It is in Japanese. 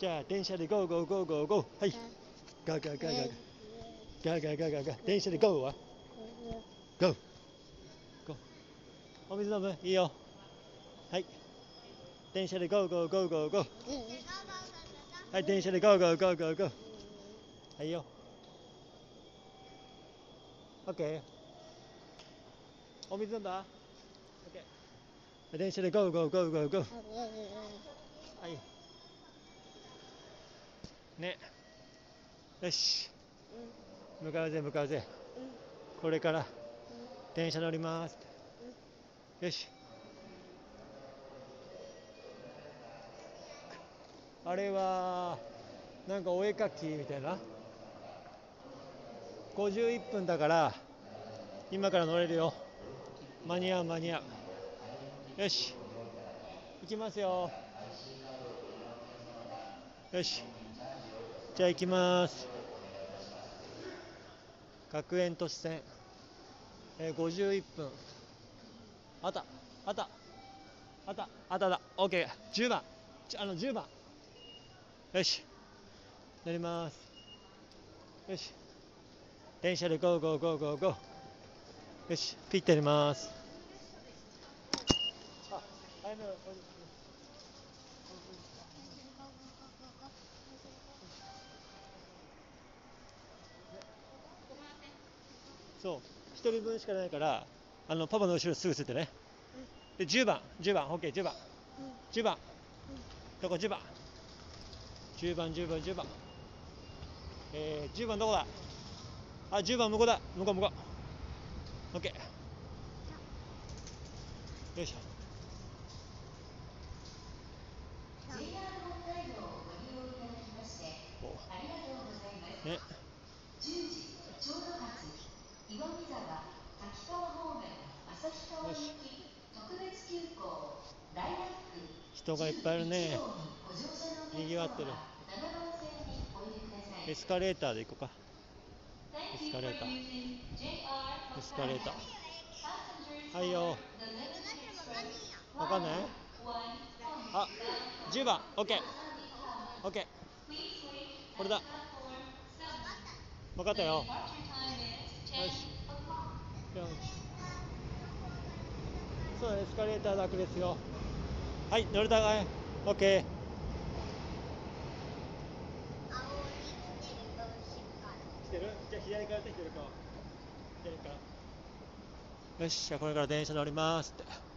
じゃあ電車でゴーゴーゴーゴーゴーはいガーガーガーガーガーガーガーガーガー電車でゴーはゴーゴーお水飲むいいよはい電車でゴーゴーゴーゴーゴーはい電車でゴーゴーゴーゴーゴーはいよオッケーお水飲んだオッケー電車でゴーゴーゴーゴーゴーはいね。よし。向かうぜ向かうぜ。これから。電車乗ります。よし。あれはなんかお絵描きみたいな。51分だから今から乗れるよ。間に合う間に合う。よし。行きますよ。よし。じゃあ行きます。学園都市線、えー、51分。あった。あった。あった。あった。あった。OK10 番。あの10番。よし。乗ります。よし。電車でゴーゴーゴーゴーゴー。よし。ピッてやります。あそう。1人分しかないからあのパパの後ろすぐついてね。で10番。10番。OK10 番。10番。どこ？10番。10番10番10番。えー、10番どこだ？あ10番向こうだ。向こう向こう。OK よいしょ。ね人がいっぱいいるね。にぎわってる。エスカレーターで行こうか。エスカレーター。エスカレーター。はいよ。わかんない？あ10番。OKOK これだ。分かったよ。よし。そうエスカレーター楽ですよ。はい乗れたかい OK 来てる？じゃあ左から来てるか左から。よしじゃあこれから電車乗りますって